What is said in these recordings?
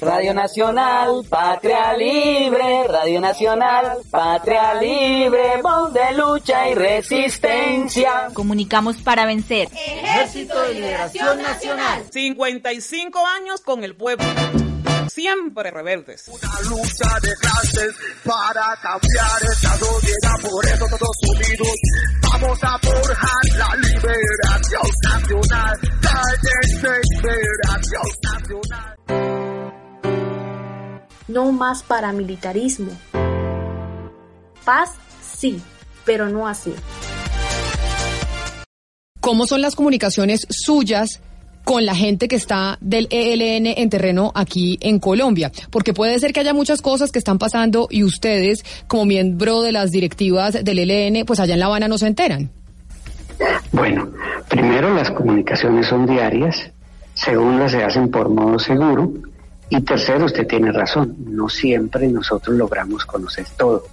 Radio Nacional, Patria Libre, Radio Nacional, Patria Libre, voz de lucha y resistencia. Comunicamos para vencer. Ejército de Liberación Nacional. 55 años con el pueblo. Siempre rebeldes. Una lucha de clases para cambiar esta sociedad, por eso todos unidos vamos a forjar la liberación nacional. La liberación nacional. No más paramilitarismo. Paz, sí, pero no así. ¿Cómo son las comunicaciones suyas con la gente que está del ELN en terreno aquí en Colombia? Porque puede ser que haya muchas cosas que están pasando y ustedes, como miembro de las directivas del ELN, pues allá en La Habana no se enteran. Bueno, primero las comunicaciones son diarias, segunda se hacen por modo seguro y tercero, usted tiene razón, no siempre nosotros logramos conocer todo,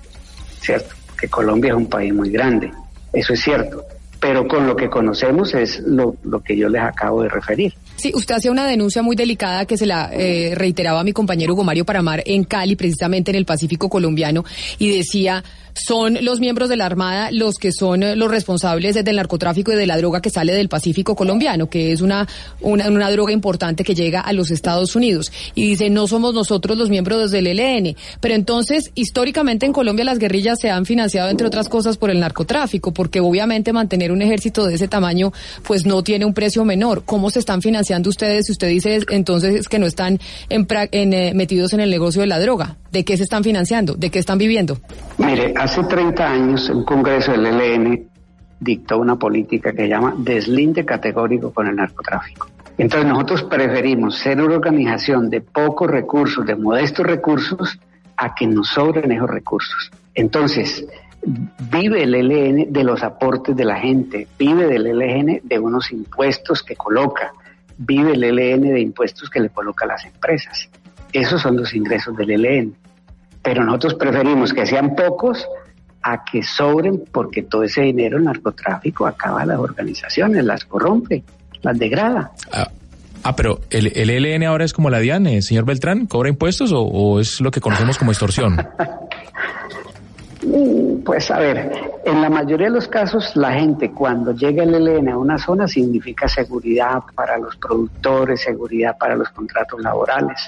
¿cierto? Que Colombia es un país muy grande, eso es cierto, pero con lo que conocemos es lo, lo que yo les acabo de referir. Sí, usted hacía una denuncia muy delicada que se la eh, reiteraba a mi compañero Hugo Mario Paramar en Cali, precisamente en el Pacífico colombiano, y decía son los miembros de la Armada los que son eh, los responsables del narcotráfico y de la droga que sale del Pacífico colombiano, que es una, una, una droga importante que llega a los Estados Unidos. Y dice, no somos nosotros los miembros del ELN. Pero entonces, históricamente en Colombia las guerrillas se han financiado, entre otras cosas, por el narcotráfico, porque obviamente mantener un ejército de ese tamaño, pues no tiene un precio menor. ¿Cómo se están financiando ustedes si usted dice entonces que no están eh, metidos en el negocio de la droga? ¿De qué se están financiando? ¿De qué están viviendo? Mire, hace 30 años un congreso del ELN dictó una política que llama deslinde categórico con el narcotráfico. Entonces nosotros preferimos ser una organización de pocos recursos, de modestos recursos, a que nos sobren esos recursos. Entonces, vive el ELN de los aportes de la gente, vive del ELN de unos impuestos que coloca, vive el ELN de impuestos que le coloca a las empresas. Esos son los ingresos del ELN. Pero nosotros preferimos que sean pocos a que sobren porque todo ese dinero el narcotráfico acaba las organizaciones, las corrompe, las degrada. Ah, ah pero el, el, ELN ahora es como la DIAN, ¿eh, señor Beltrán, ¿cobra impuestos o, o es lo que conocemos como extorsión? Pues a ver, en la mayoría de los casos la gente cuando llega el ELN a una zona significa seguridad para los productores, seguridad para los contratos laborales.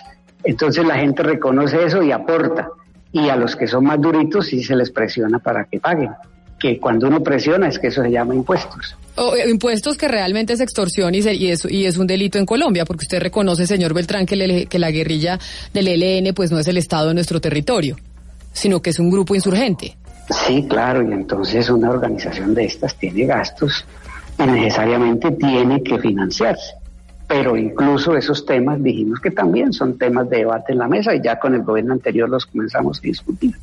Entonces la gente reconoce eso y aporta. Y a los que son más duritos sí se les presiona para que paguen. Que cuando uno presiona es que eso se llama impuestos. Oh, impuestos que realmente es extorsión y, se, y, es, y es un delito en Colombia, porque usted reconoce, señor Beltrán, que, la guerrilla del ELN pues no es el Estado de nuestro territorio, sino que es un grupo insurgente. Sí, claro, y entonces una organización de estas tiene gastos y necesariamente tiene que financiarse pero incluso esos temas dijimos que también son temas de debate en la mesa y ya con el gobierno anterior los comenzamos a discutir.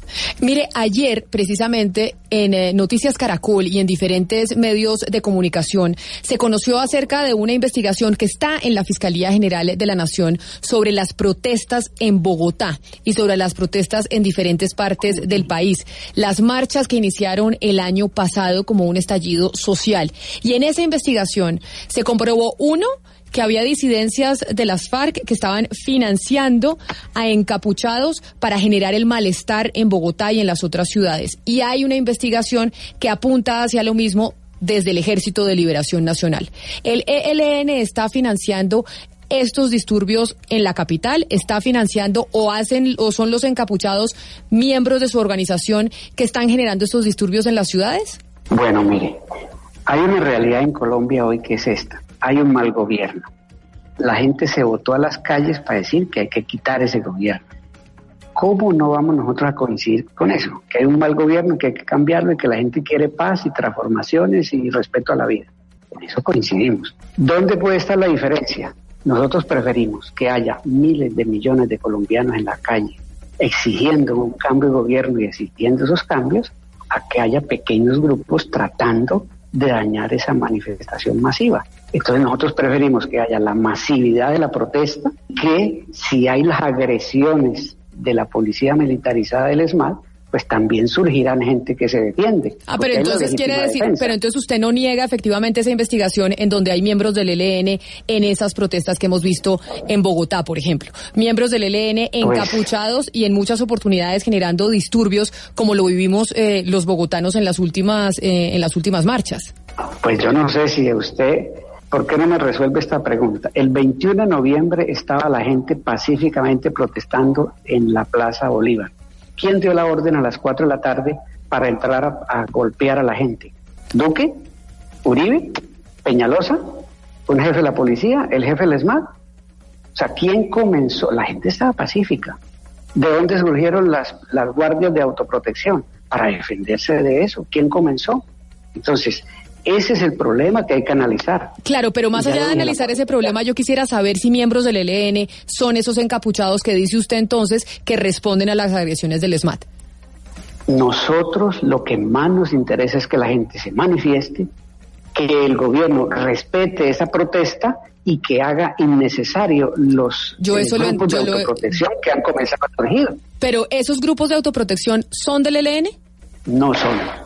Mire, ayer precisamente en eh, Noticias Caracol y en diferentes medios de comunicación se conoció acerca de una investigación que está en la Fiscalía General de la Nación sobre las protestas en Bogotá y sobre las protestas en diferentes partes del país, las marchas que iniciaron el año pasado como un estallido social. Y en esa investigación se comprobó uno que había disidencias de las FARC que estaban financiando a encapuchados para generar el malestar en Bogotá y en las otras ciudades. Y hay una investigación que apunta hacia lo mismo desde el Ejército de Liberación Nacional. El ELN está financiando estos disturbios en la capital, está financiando o hacen o son los encapuchados miembros de su organización que están generando estos disturbios en las ciudades? Bueno, mire, hay una realidad en Colombia hoy que es esta hay un mal gobierno. La gente se votó a las calles para decir que hay que quitar ese gobierno. ¿Cómo no vamos nosotros a coincidir con eso? Que hay un mal gobierno, que hay que cambiarlo y que la gente quiere paz y transformaciones y respeto a la vida. En eso coincidimos. ¿Dónde puede estar la diferencia? nosotros preferimos que haya miles de millones de colombianos en la calle exigiendo un cambio de gobierno y exigiendo esos cambios a que haya pequeños grupos tratando de dañar esa manifestación masiva. Entonces nosotros preferimos que haya la masividad de la protesta que si hay las agresiones de la policía militarizada del ESMAD, pues también surgirán gente que se defiende. Ah, pero entonces quiere decir, pero entonces usted no niega efectivamente esa investigación en donde hay miembros del ELN en esas protestas que hemos visto en Bogotá, por ejemplo. Miembros del ELN pues encapuchados y en muchas oportunidades generando disturbios como lo vivimos eh, los bogotanos en las últimas eh, en las últimas marchas. Pues yo no sé si usted ¿Por qué no me resuelve esta pregunta? El 21 de noviembre estaba la gente pacíficamente protestando en la Plaza Bolívar. ¿Quién dio la orden a las 4 de la tarde para entrar a, golpear a la gente? ¿Duque? ¿Uribe? ¿Peñalosa? ¿Un jefe de la policía? ¿El jefe del ESMAD? O sea, ¿quién comenzó? La gente estaba pacífica. ¿De dónde surgieron las, las guardias de autoprotección? Para defenderse de eso. ¿Quién comenzó? Entonces, ese es el problema que hay que analizar. Claro, pero más allá de analizar ese problema, yo quisiera saber si miembros del ELN son esos encapuchados que dice usted entonces que responden a las agresiones del SMAT. Nosotros lo que más nos interesa es que la gente se manifieste, que el gobierno respete esa protesta y que haga innecesario los yo eso grupos de autoprotección que han comenzado a surgir. Pero esos grupos de autoprotección son del ELN? No son.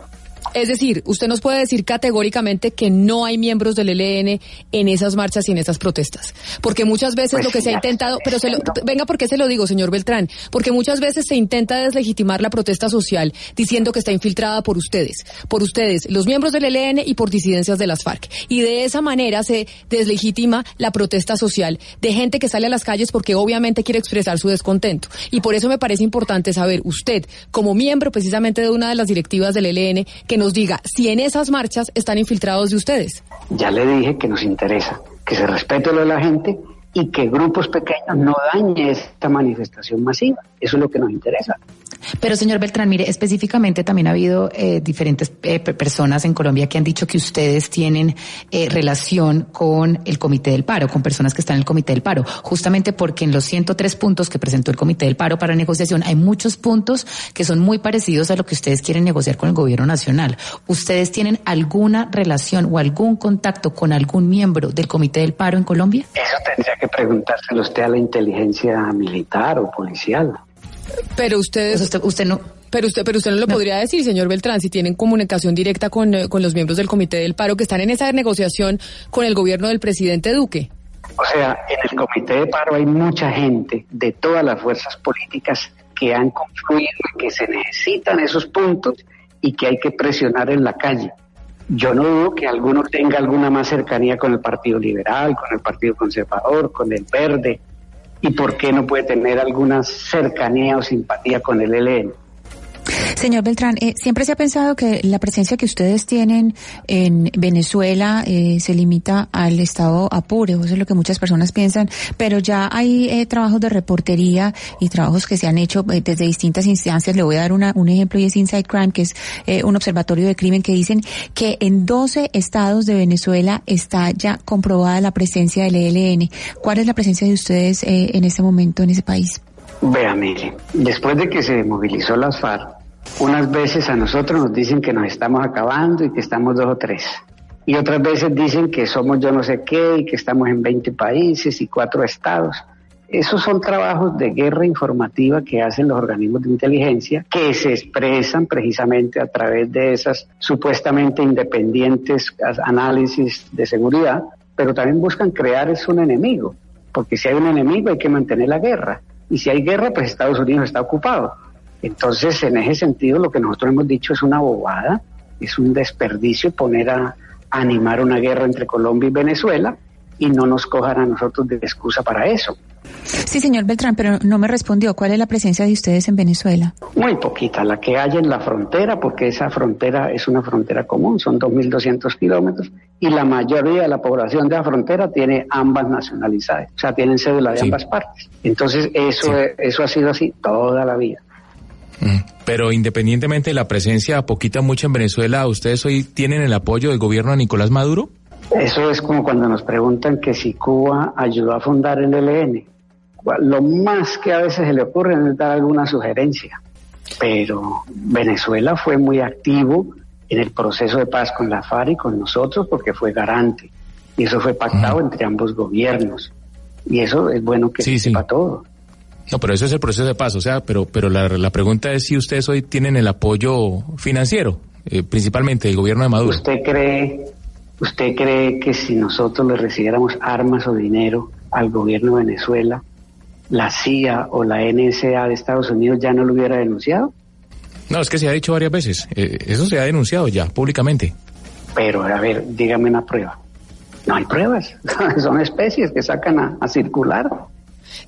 Es decir, usted nos puede decir categóricamente que no hay miembros del ELN en esas marchas y en esas protestas. Porque muchas veces pues lo que se ha intentado, pero se lo, venga, ¿por qué se lo digo, señor Beltrán? Porque muchas veces se intenta deslegitimar la protesta social diciendo que está infiltrada por ustedes, por ustedes, los miembros del ELN y por disidencias de las FARC. Y de esa manera se deslegitima la protesta social de gente que sale a las calles porque obviamente quiere expresar su descontento. Y por eso me parece importante saber, usted, como miembro precisamente de una de las directivas del ELN, que nos diga si en esas marchas están infiltrados de ustedes. Ya le dije que nos interesa que se respete lo de la gente y que grupos pequeños no dañen esta manifestación masiva. Eso es lo que nos interesa. Pero señor Beltrán, mire, específicamente también ha habido eh, diferentes eh, personas en Colombia que han dicho que ustedes tienen eh, relación con el Comité del Paro, con personas que están en el Comité del Paro, justamente porque en los 103 puntos que presentó el Comité del Paro para negociación hay muchos puntos que son muy parecidos a lo que ustedes quieren negociar con el Gobierno Nacional. ¿Ustedes tienen alguna relación o algún contacto con algún miembro del Comité del Paro en Colombia? Eso tendría que preguntárselo usted a la inteligencia militar o policial. Pero ustedes, pues usted, no. Pero usted, pero usted no lo podría decir, señor Beltrán, si tienen comunicación directa con, eh, con los miembros del Comité del Paro que están en esa negociación con el gobierno del presidente Duque. O sea, en el Comité de Paro hay mucha gente de todas las fuerzas políticas que han confluido que se necesitan esos puntos y que hay que presionar en la calle. Yo no dudo que alguno tenga alguna más cercanía con el Partido Liberal, con el Partido Conservador, con el Verde, y por qué no puede tener alguna cercanía o simpatía con el ELN. Señor Beltrán, eh, siempre se ha pensado que la presencia que ustedes tienen en Venezuela eh, se limita al estado Apure, eso es lo que muchas personas piensan, pero ya hay eh, trabajos de reportería y trabajos que se han hecho desde distintas instancias. Le voy a dar una, un ejemplo y es Inside Crime, que es un observatorio de crimen que dicen que en 12 estados de Venezuela está ya comprobada la presencia del ELN. ¿Cuál es la presencia de ustedes en este momento en ese país? Vea, mire, después de que se movilizó las FARC, unas veces a nosotros nos dicen que nos estamos acabando y que estamos dos o tres. Y otras veces dicen que somos yo no sé qué y que estamos en 20 países y cuatro estados. Esos son trabajos de guerra informativa que hacen los organismos de inteligencia que se expresan precisamente a través de esas supuestamente independientes análisis de seguridad, pero también buscan crear es un enemigo, porque si hay un enemigo hay que mantener la guerra y si hay guerra pues Estados Unidos está ocupado. Entonces, en ese sentido, lo que nosotros hemos dicho es una bobada, es un desperdicio poner a, animar una guerra entre Colombia y Venezuela y no nos cojan a nosotros de excusa para eso. Sí, señor Beltrán, pero no me respondió. ¿Cuál es la presencia de ustedes en Venezuela? Muy poquita, la que hay en la frontera, porque esa frontera es una frontera común, son 2.200 kilómetros, y la mayoría de la población de la frontera tiene ambas nacionalidades, o sea, tienen cédula de ambas partes. Entonces, eso, eso ha sido así toda la vida. Pero independientemente de la presencia poquita mucha en Venezuela, ¿ustedes hoy tienen el apoyo del gobierno de Nicolás Maduro? Eso es como cuando nos preguntan que si Cuba ayudó a fundar el ELN. Lo más que a veces se le ocurre es dar alguna sugerencia. Pero Venezuela fue muy activo en el proceso de paz con la FARC y con nosotros porque fue garante. Y eso fue pactado entre ambos gobiernos. Y eso es bueno que se sepa todo. No, pero eso es el proceso de paz, o sea, pero, pero la, la pregunta es si ustedes hoy tienen el apoyo financiero, eh, principalmente del gobierno de Maduro. ¿Usted cree, ¿Usted cree que si nosotros le recibiéramos armas o dinero al gobierno de Venezuela, la CIA o la NSA de Estados Unidos ya no lo hubiera denunciado? No, es que se ha dicho varias veces. Eh, eso se ha denunciado ya públicamente. Pero, a ver, dígame una prueba. No hay pruebas. Son especies que sacan a circular.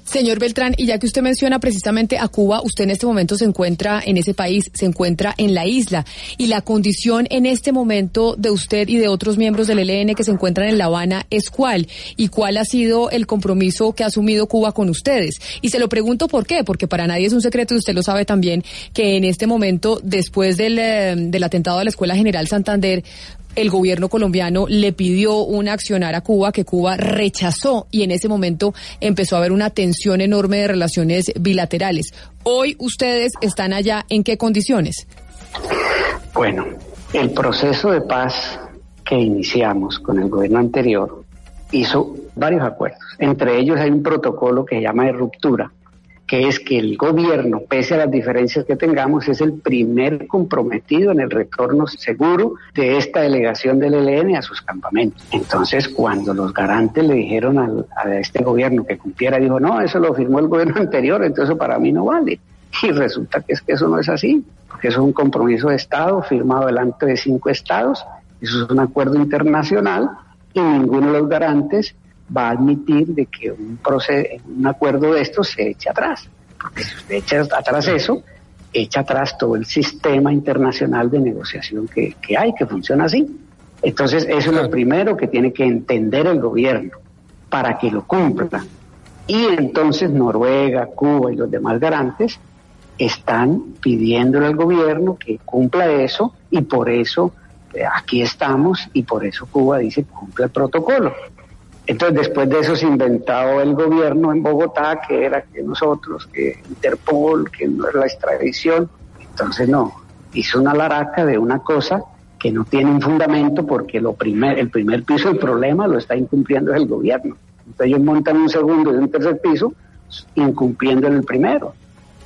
Señor Beltrán, y ya que usted menciona precisamente a Cuba, usted en este momento se encuentra en ese país, se encuentra en la isla, y la condición en este momento de usted y de otros miembros del ELN que se encuentran en La Habana es cuál, y cuál ha sido el compromiso que ha asumido Cuba con ustedes. Y se lo pregunto por qué, porque para nadie es un secreto, y usted lo sabe también, que en este momento, después del, eh, del atentado a la Escuela General Santander, el gobierno colombiano le pidió un accionar a Cuba que Cuba rechazó y en ese momento empezó a haber una tensión enorme de relaciones bilaterales. Hoy ustedes están allá en qué condiciones? Bueno, el proceso de paz que iniciamos con el gobierno anterior hizo varios acuerdos. Entre ellos hay un protocolo que se llama de ruptura, que es que el gobierno, pese a las diferencias que tengamos, es el primer comprometido en el retorno seguro de esta delegación del ELN a sus campamentos. Entonces, cuando los garantes le dijeron a este gobierno que cumpliera, dijo, no, eso lo firmó el gobierno anterior, entonces para mí no vale. Y resulta que es que eso no es así, porque eso es un compromiso de Estado firmado delante de cinco estados, eso es un acuerdo internacional y ninguno de los garantes va a admitir de que un, un acuerdo de estos se eche atrás. Porque si usted echa atrás eso, echa atrás todo el sistema internacional de negociación que, que hay, que funciona así. Entonces, eso es lo primero que tiene que entender el gobierno para que lo cumpla. Y entonces Noruega, Cuba y los demás garantes están pidiéndole al gobierno que cumpla eso y por eso eh, aquí estamos y por eso Cuba dice cumple el protocolo. Entonces, después de eso se inventó el gobierno en Bogotá, que era que nosotros, que Interpol, que no era la extradición. Entonces, no, hizo una laraca de una cosa que no tiene un fundamento porque lo primer, el primer piso del problema lo está incumpliendo el gobierno. Entonces, ellos montan un segundo y un tercer piso incumpliendo el primero.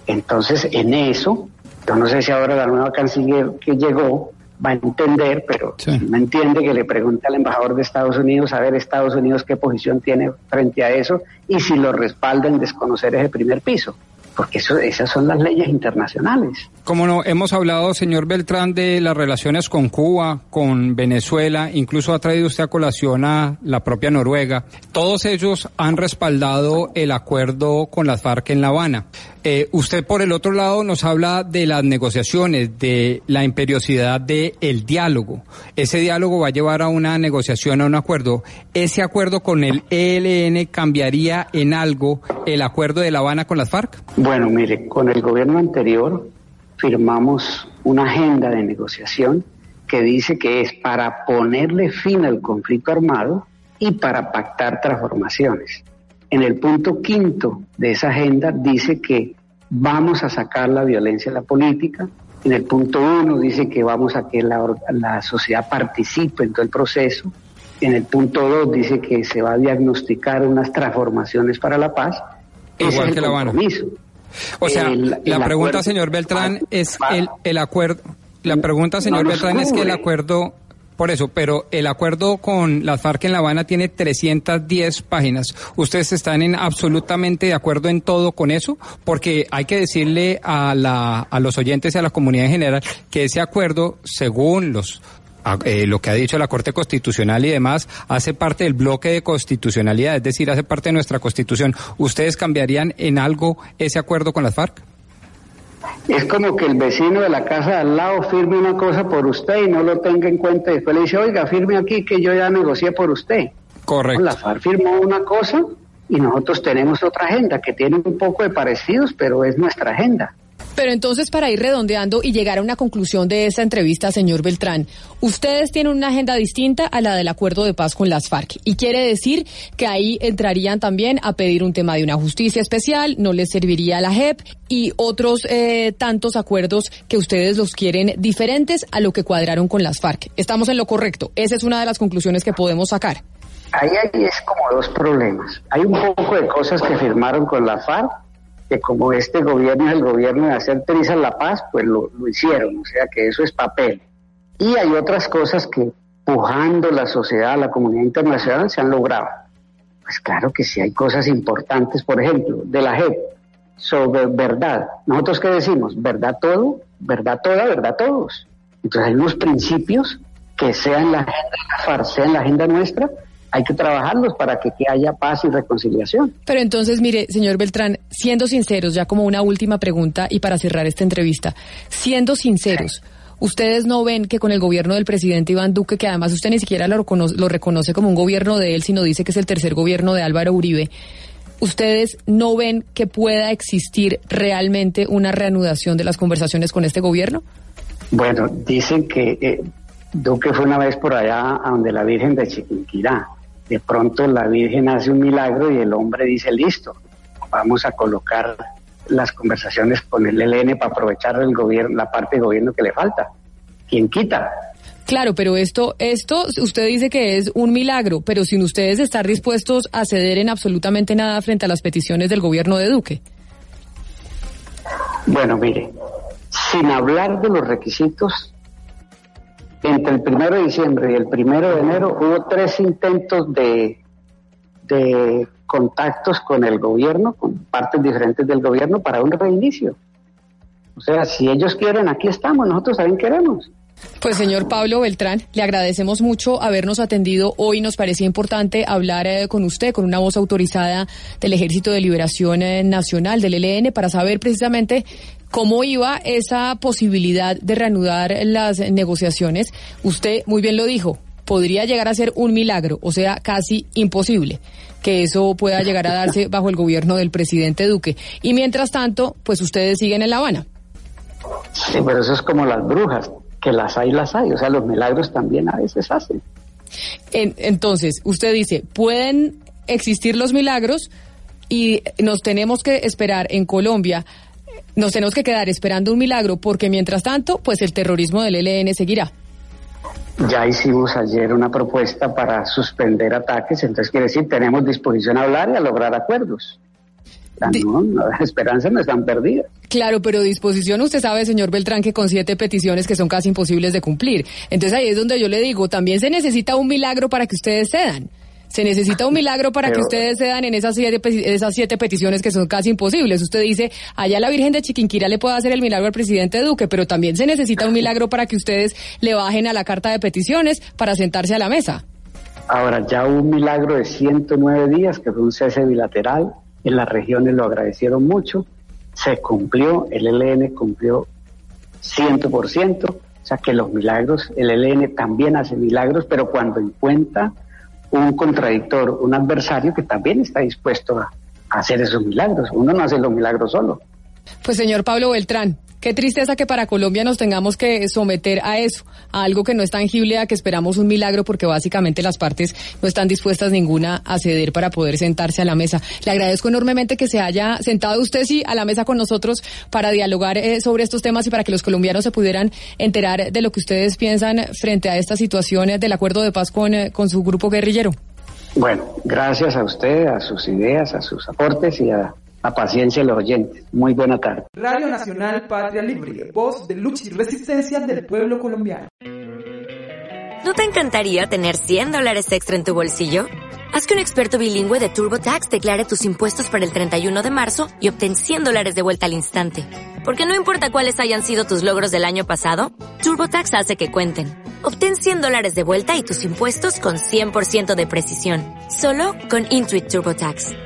Entonces, en eso, yo no sé si ahora la nueva canciller que llegó va a entender, pero no entiende que le pregunte al embajador de Estados Unidos a ver Estados Unidos qué posición tiene frente a eso y si lo respalda en desconocer ese primer piso porque eso, esas son las leyes internacionales. Como no, hemos hablado, señor Beltrán, de las relaciones con Cuba, con Venezuela, incluso ha traído usted a colación a la propia Noruega. Todos ellos han respaldado el acuerdo con las FARC en La Habana. Eh, usted, por el otro lado, nos habla de las negociaciones, de la imperiosidad del el diálogo. Ese diálogo va a llevar a una negociación, a un acuerdo. ¿Ese acuerdo con el ELN cambiaría en algo el acuerdo de La Habana con las FARC? Bueno, mire, con el gobierno anterior firmamos una agenda de negociación que dice que es para ponerle fin al conflicto armado y para pactar transformaciones. En el punto quinto de esa agenda dice que vamos a sacar la violencia de la política. En el punto uno dice que vamos a que la, sociedad participe en todo el proceso. En el punto dos dice que se va a diagnosticar unas transformaciones para la paz. Igual que el compromiso. O sea, la pregunta, señor Beltrán, es el, el acuerdo. La pregunta, señor Beltrán, es que el acuerdo por eso, pero el acuerdo con las FARC en La Habana tiene 310 páginas. ¿Ustedes están en absolutamente de acuerdo en todo con eso? Porque hay que decirle a, la, a los oyentes y a la comunidad en general que ese acuerdo, según los eh, lo que ha dicho la Corte Constitucional y demás, hace parte del bloque de constitucionalidad, es decir, hace parte de nuestra Constitución. ¿Ustedes cambiarían en algo ese acuerdo con las FARC? Es como que el vecino de la casa de al lado firme una cosa por usted y no lo tenga en cuenta y después le dice, oiga, firme aquí que yo ya negocié por usted. Correcto. La FARC firmó una cosa y nosotros tenemos otra agenda que tiene un poco de parecidos, pero es nuestra agenda. Pero entonces, para ir redondeando y llegar a una conclusión de esta entrevista, señor Beltrán, ustedes tienen una agenda distinta a la del acuerdo de paz con las FARC. Y quiere decir que ahí entrarían también a pedir un tema de una justicia especial, no les serviría la JEP y otros eh, tantos acuerdos que ustedes los quieren diferentes a lo que cuadraron con las FARC. Estamos en lo correcto. Esa es una de las conclusiones que podemos sacar. Ahí hay es como dos problemas. Hay un poco de cosas que firmaron con la FARC que como este gobierno es el gobierno de hacer trizas la paz, pues lo, hicieron, o sea que eso es papel. Y hay otras cosas que pujando la sociedad, la comunidad internacional se han logrado. Pues claro que sí hay cosas importantes, por ejemplo, de la JEP, sobre verdad. ¿Nosotros qué decimos? ¿Verdad todo? ¿Verdad toda? ¿Verdad todos? Entonces hay unos principios que sean la agenda de la FARC, sean la agenda nuestra, hay que trabajarlos para que, haya paz y reconciliación. Pero entonces, mire, señor Beltrán, siendo sinceros, ya como una última pregunta y para cerrar esta entrevista, siendo sinceros, ¿ustedes no ven que con el gobierno del presidente Iván Duque, que además usted ni siquiera lo lo reconoce como un gobierno de él, sino dice que es el tercer gobierno de Álvaro Uribe, ¿ustedes no ven que pueda existir realmente una reanudación de las conversaciones con este gobierno? Bueno, dicen que eh, Duque fue una vez por allá a donde la Virgen de Chiquinquirá de pronto la Virgen hace un milagro y el hombre dice, listo, vamos a colocar las conversaciones con el ELN para aprovechar el gobierno, la parte de gobierno que le falta. ¿Quién quita? Claro, pero esto, esto, usted dice que es un milagro, pero sin ustedes estar dispuestos a ceder en absolutamente nada frente a las peticiones del gobierno de Duque. Bueno, mire, sin hablar de los requisitos entre el primero de diciembre y el primero de enero hubo tres intentos de, contactos con el gobierno, con partes diferentes del gobierno para un reinicio. O sea, si ellos quieren, aquí estamos, nosotros también queremos. Pues señor Pablo Beltrán, le agradecemos mucho habernos atendido hoy. Nos parecía importante hablar eh, con usted, con una voz autorizada del Ejército de Liberación eh, Nacional, del ELN, para saber precisamente cómo iba esa posibilidad de reanudar las negociaciones. Usted muy bien lo dijo, podría llegar a ser un milagro, o sea, casi imposible que eso pueda llegar a darse bajo el gobierno del presidente Duque. Y mientras tanto, pues ustedes siguen en La Habana. Sí, pero eso es como las brujas que las hay, las hay. O sea, los milagros también a veces hacen. entonces, usted dice, pueden existir los milagros y nos tenemos que esperar en Colombia, nos tenemos que quedar esperando un milagro porque mientras tanto, pues el terrorismo del ELN seguirá. Ya hicimos ayer una propuesta para suspender ataques, entonces quiere decir, tenemos disposición a hablar y a lograr acuerdos. No, las esperanzas no están perdidas. Claro, pero disposición, usted sabe, señor Beltrán, que con siete peticiones que son casi imposibles de cumplir. Entonces ahí es donde yo le digo, también se necesita un milagro para que ustedes cedan. Se necesita un milagro para que ustedes cedan en esas siete, esas siete peticiones que son casi imposibles. Usted dice, allá la Virgen de Chiquinquira le puede hacer el milagro al presidente Duque, pero también se necesita un milagro para que ustedes le bajen a la carta de peticiones para sentarse a la mesa. Ahora, ya un milagro de 109 días, que fue un cese bilateral, en las regiones lo agradecieron mucho, se cumplió, el ELN cumplió 100%, o sea que los milagros, el ELN también hace milagros, pero cuando encuentra un contradictor, un adversario que también está dispuesto a, a hacer esos milagros, uno no hace los milagros solo. Pues señor Pablo Beltrán, Qué tristeza que para Colombia nos tengamos que someter a eso, a algo que no es tangible, a que esperamos un milagro, porque básicamente las partes no están dispuestas ninguna a ceder para poder sentarse a la mesa. Le agradezco enormemente que se haya sentado usted sí a la mesa con nosotros para dialogar eh, sobre estos temas y para que los colombianos se pudieran enterar de lo que ustedes piensan frente a esta situación del acuerdo de paz con, eh, con su grupo guerrillero. Bueno, gracias a usted, a sus ideas, a sus aportes y a a paciencia de los oyentes. Muy buena tarde. Radio Nacional Patria Libre, voz de lucha y resistencia del pueblo colombiano. ¿No te encantaría tener 100 dólares extra en tu bolsillo? Haz que un experto bilingüe de TurboTax declare tus impuestos para el 31 de marzo y obtén 100 dólares de vuelta al instante. Porque no importa cuáles hayan sido tus logros del año pasado, TurboTax hace que cuenten. Obtén 100 dólares de vuelta y tus impuestos con 100% de precisión. Solo con Intuit TurboTax.